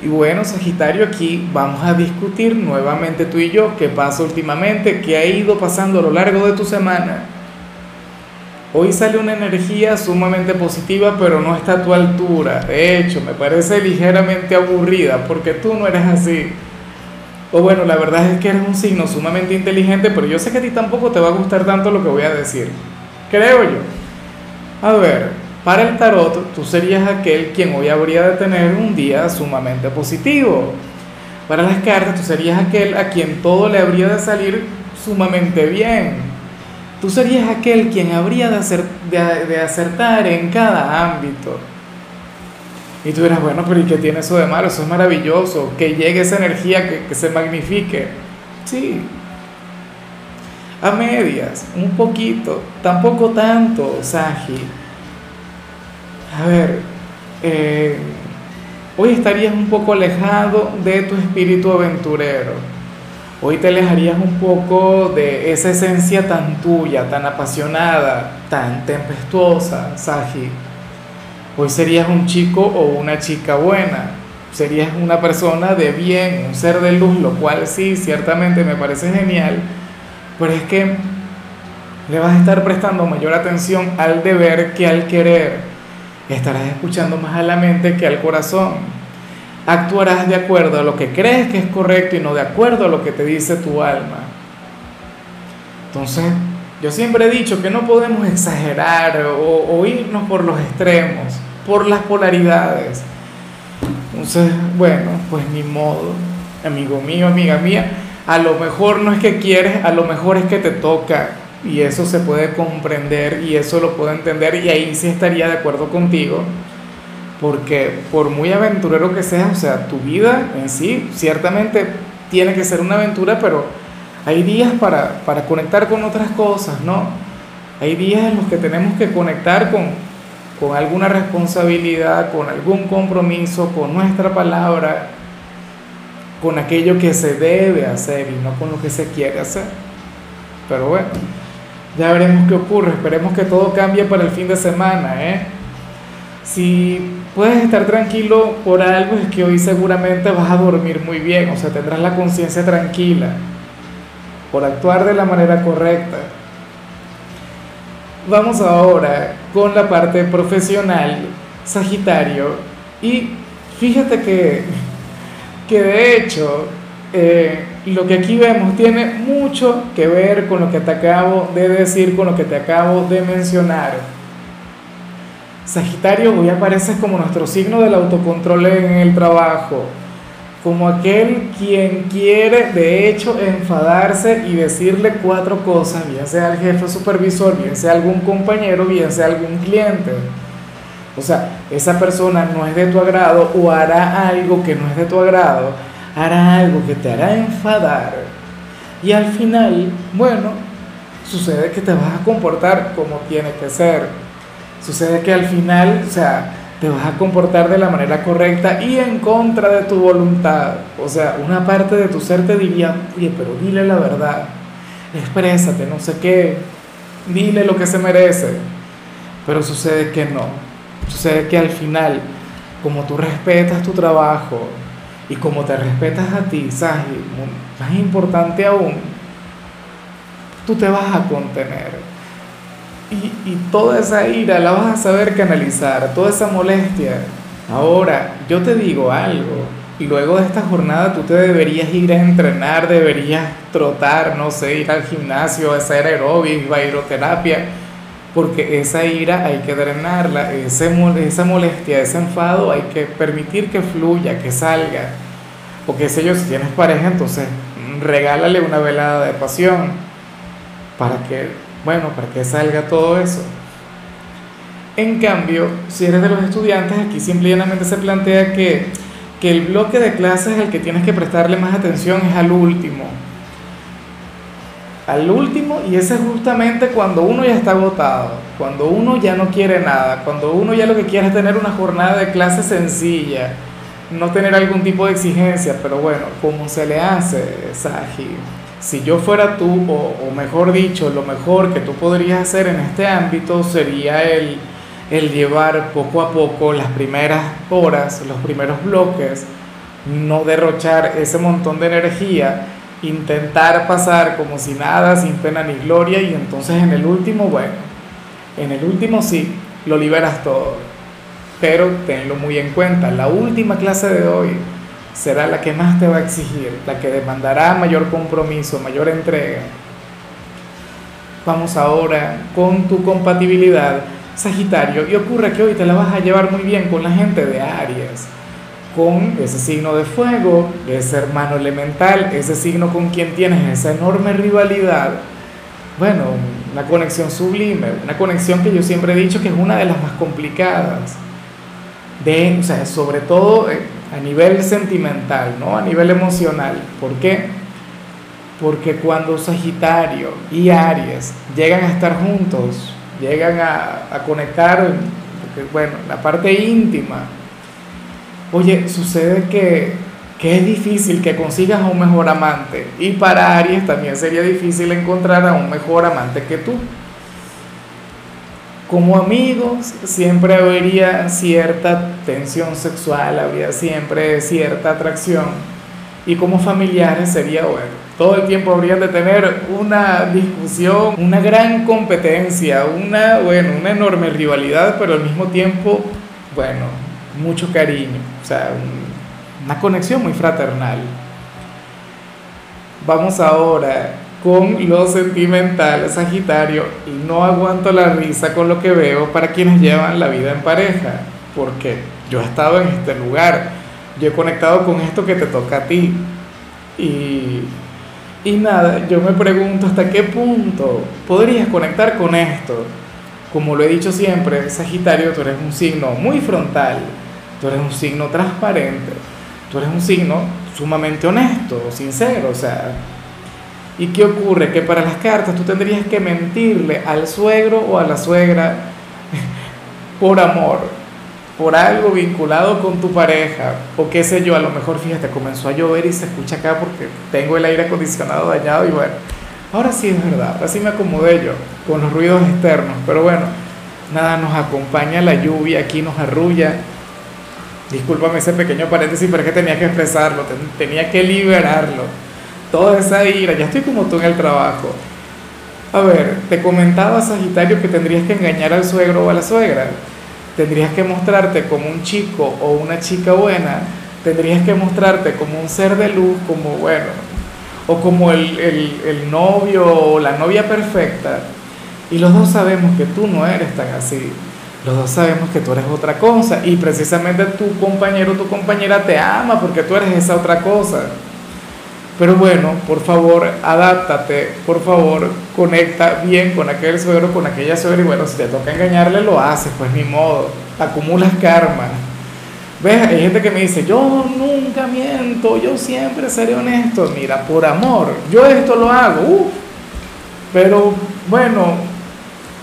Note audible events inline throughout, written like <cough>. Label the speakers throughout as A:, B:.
A: Y bueno, Sagitario, aquí vamos a discutir nuevamente tú y yo qué pasa últimamente, qué ha ido pasando a lo largo de tu semana. Hoy sale una energía sumamente positiva, pero no está a tu altura. De hecho, me parece ligeramente aburrida porque tú no eres así. O bueno, la verdad es que eres un signo sumamente inteligente, pero yo sé que a ti tampoco te va a gustar tanto lo que voy a decir. Creo yo. A ver, para el tarot, tú serías aquel quien hoy habría de tener un día sumamente positivo. Para las cartas, tú serías aquel a quien todo le habría de salir sumamente bien. Tú serías aquel quien habría de, acertar en cada ámbito. Y tú dirás, bueno, pero ¿y qué tiene eso de malo? Eso es maravilloso, que llegue esa energía, que, que se magnifique. Sí, a medias, un poquito, tampoco tanto, Saji. A ver, eh, hoy estarías un poco alejado de tu espíritu aventurero. Hoy te alejarías un poco de esa esencia tan tuya, tan apasionada, tan tempestuosa, Saji. Hoy serías un chico o una chica buena. Serías una persona de bien, un ser de luz, lo cual sí, ciertamente me parece genial. Pero es que le vas a estar prestando mayor atención al deber que al querer estarás escuchando más a la mente que al corazón. Actuarás de acuerdo a lo que crees que es correcto y no de acuerdo a lo que te dice tu alma. Entonces, yo siempre he dicho que no podemos exagerar o, irnos por los extremos, por las polaridades. Entonces, bueno, pues ni modo, amigo mío, amiga mía, a lo mejor no es que quieres, a lo mejor es que te toca y eso se puede comprender y eso lo puedo entender y ahí sí estaría de acuerdo contigo, porque por muy aventurero que seas, o sea, tu vida en sí ciertamente tiene que ser una aventura, pero hay días para, para conectar con otras cosas, ¿no? Hay días en los que tenemos que conectar con, con alguna responsabilidad, con algún compromiso, con nuestra palabra, con aquello que se debe hacer y no con lo que se quiere hacer. Pero bueno. Ya veremos qué ocurre, esperemos que todo cambie para el fin de semana, ¿eh? Si puedes estar tranquilo por algo es que hoy seguramente vas a dormir muy bien, o sea, tendrás la conciencia tranquila por actuar de la manera correcta. Vamos ahora con la parte profesional, Sagitario, y fíjate que, que de hecho eh, lo que aquí vemos tiene mucho que ver con lo que te acabo de decir, con lo que te acabo de mencionar. Sagitario hoy aparece como nuestro signo del autocontrol en el trabajo, como aquel quien quiere de hecho enfadarse y decirle cuatro cosas, bien sea el jefe supervisor, bien sea algún compañero, bien sea algún cliente. O sea, esa persona no es de tu agrado o hará algo que no es de tu agrado hará algo que te hará enfadar y al final, bueno, sucede que te vas a comportar como tiene que ser. Sucede que al final, o sea, te vas a comportar de la manera correcta y en contra de tu voluntad. O sea, una parte de tu ser te diría, oye, pero dile la verdad, exprésate, no sé qué, dile lo que se merece. Pero sucede que no. Sucede que al final, como tú respetas tu trabajo, y como te respetas a ti, Saji, más importante aún, tú te vas a contener. Y, y, toda esa ira la vas a saber canalizar, toda esa molestia. Ahora, yo te digo algo, luego de esta jornada tú te deberías ir a entrenar, deberías trotar, no sé, ir al gimnasio, hacer aeróbic, bailoterapia porque esa ira hay que drenarla, esa molestia, ese enfado hay que permitir que fluya, que salga. O qué sé si tienes pareja, entonces mm, regálale una velada de pasión para que, bueno, para que salga todo eso. En cambio, si eres de los estudiantes, aquí simplemente se plantea que que el bloque de clases al que tienes que prestarle más atención es al último. Al último, y ese es justamente cuando uno ya está agotado, cuando uno ya no quiere nada, cuando uno ya lo que quiere es tener una jornada de clase sencilla, no tener algún tipo de exigencia, pero bueno, ¿cómo se le hace, Saji? Si yo fuera tú, o, o mejor dicho, lo mejor que tú podrías hacer en este ámbito sería el el llevar poco a poco las primeras horas, los primeros bloques, no derrochar ese montón de energía, intentar pasar como si nada, sin pena ni gloria, y entonces en el último, bueno, en el último sí, lo liberas todo. Pero tenlo muy en cuenta, la última clase de hoy será la que más te va a exigir, la que demandará mayor compromiso, mayor entrega. Vamos ahora con tu compatibilidad Sagitario, y ocurre que hoy te la vas a llevar muy bien con la gente de Aries, con ese signo de fuego, ese hermano elemental, ese signo con quien tienes esa enorme rivalidad. Bueno, una conexión sublime, una conexión que yo siempre he dicho que es una de las más complicadas, de, o sea, sobre todo eh, a nivel sentimental, ¿no? a nivel emocional. ¿Por qué? Porque cuando Sagitario y Aries llegan a estar juntos, llegan a, conectar, porque, bueno, la parte íntima. Oye, sucede que, que es difícil que consigas a un mejor amante y para Aries también sería difícil encontrar a un mejor amante que tú. Como amigos siempre habría cierta tensión sexual, habría siempre cierta atracción y como familiares sería bueno todo el tiempo habrían de tener una discusión, una gran competencia, una, bueno, una enorme rivalidad, pero al mismo tiempo, bueno, mucho cariño, o sea, una conexión muy fraternal. Vamos ahora con lo sentimental, Sagitario, no aguanto la risa con lo que veo para quienes llevan la vida en pareja, porque yo he estado en este lugar, yo he conectado con esto que te toca a ti, y y nada, yo me pregunto hasta qué punto podrías conectar con esto. Como lo he dicho siempre, Sagitario, tú eres un signo muy frontal, tú eres un signo transparente, tú eres un signo sumamente honesto, sincero, o sea. ¿Y qué ocurre? Que para las cartas tú tendrías que mentirle al suegro o a la suegra <laughs> por amor por algo vinculado con tu pareja, o qué sé yo, a lo mejor fíjate, comenzó a llover y se escucha acá porque tengo el aire acondicionado dañado y bueno, ahora sí es verdad, ahora sí me acomodé yo con los ruidos externos, pero bueno, nada, nos acompaña la lluvia, aquí nos arrulla. Discúlpame ese pequeño paréntesis, pero es que tenía que expresarlo, tenía que liberarlo. Toda esa ira, ya estoy como tú en el trabajo. A ver, te comentaba Sagitario que tendrías que engañar al suegro o a la suegra tendrías que mostrarte como un chico o una chica buena, tendrías que mostrarte como un ser de luz, como bueno, o como el, el, novio o la novia perfecta. Y los dos sabemos que tú no eres tan así. Los dos sabemos que tú eres otra cosa y precisamente tu compañero o tu compañera te ama porque tú eres esa otra cosa. Pero bueno, por favor, adáptate, por favor, conecta bien con aquel suegro, con aquella suegra y bueno, si te toca engañarle, lo haces, pues ni modo, acumulas karma. ¿Ves? Hay gente que me dice, yo nunca miento, yo siempre seré honesto. Mira, por amor, yo esto lo hago, uff, pero bueno,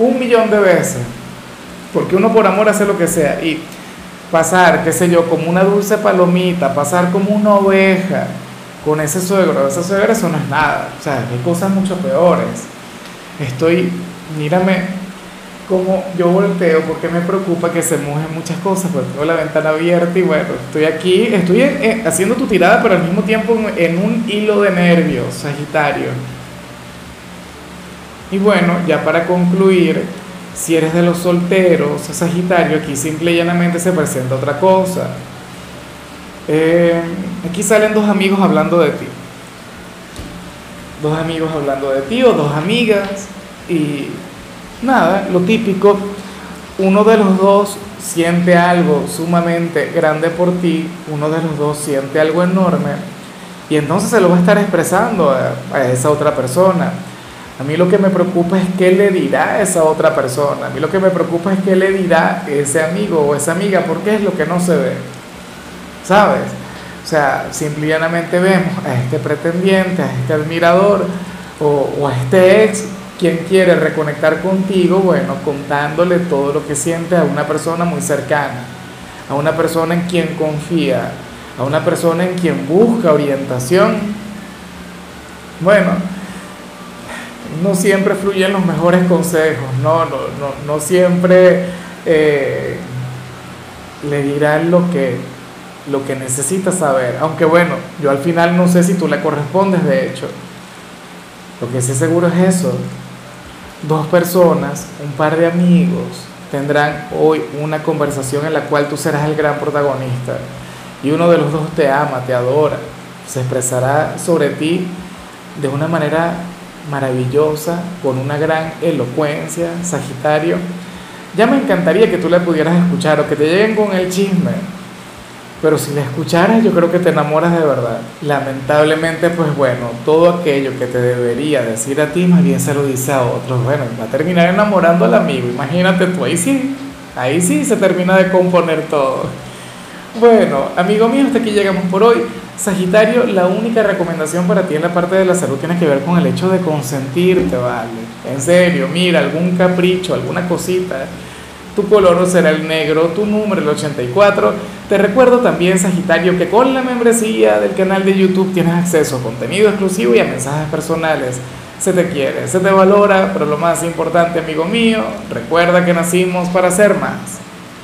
A: un millón de veces, porque uno por amor hace lo que sea y pasar, qué sé yo, como una dulce palomita, pasar como una oveja con ese suegro, esa suegra, eso no es nada. O sea, hay cosas mucho peores. Estoy, mírame como yo volteo porque me preocupa que se mojen muchas cosas, porque tengo la ventana abierta y bueno, estoy aquí, estoy haciendo tu tirada, pero al mismo tiempo en un hilo de nervios, Sagitario. Y bueno, ya para concluir, si eres de los solteros, Sagitario, aquí simple y llanamente se presenta otra cosa. Eh, aquí salen dos amigos hablando de ti. Dos amigos hablando de ti o dos amigas. Y nada, lo típico, uno de los dos siente algo sumamente grande por ti, uno de los dos siente algo enorme y entonces se lo va a estar expresando a, a, esa otra persona. A mí lo que me preocupa es qué le dirá esa otra persona. A mí lo que me preocupa es qué le dirá ese amigo o esa amiga, porque es lo que no se ve. ¿sabes? O sea, simplemente vemos a este pretendiente, a este admirador o, o a este ex quien quiere reconectar contigo, bueno, contándole todo lo que siente a una persona muy cercana, a una persona en quien confía, a una persona en quien busca orientación. Bueno, no siempre fluyen los mejores consejos, no, no, no, no siempre eh, le dirán lo que, lo que saber. Aunque bueno, yo al final no sé si tú le correspondes, de hecho. Lo que sí seguro es eso. Dos personas, un par de amigos, tendrán hoy una conversación en la cual tú serás el gran protagonista. Y uno de los dos te ama, te adora, se expresará sobre ti de una manera maravillosa, con una gran elocuencia, Sagitario. Ya me encantaría que tú le pudieras escuchar o que te lleguen con el chisme. Pero si le escucharas, yo creo que te enamoras de verdad. Lamentablemente, pues bueno, todo aquello que te debería decir a ti, más bien se lo dice a otros. Bueno, va a terminar enamorando al amigo. Imagínate tú, ahí sí, ahí sí se termina de componer todo. Bueno, amigo mío, hasta aquí llegamos por hoy. Sagitario, la única recomendación para ti en la parte de la salud tiene que ver con el hecho de consentirte, ¿vale? En serio, mira, algún capricho, alguna cosita. Tu color será el negro, tu número el 84. Te recuerdo también, Sagitario, que con la membresía del canal de YouTube tienes acceso a contenido exclusivo y a mensajes personales. Se te quiere, se te valora, pero lo más importante, amigo mío, recuerda que nacimos para ser más.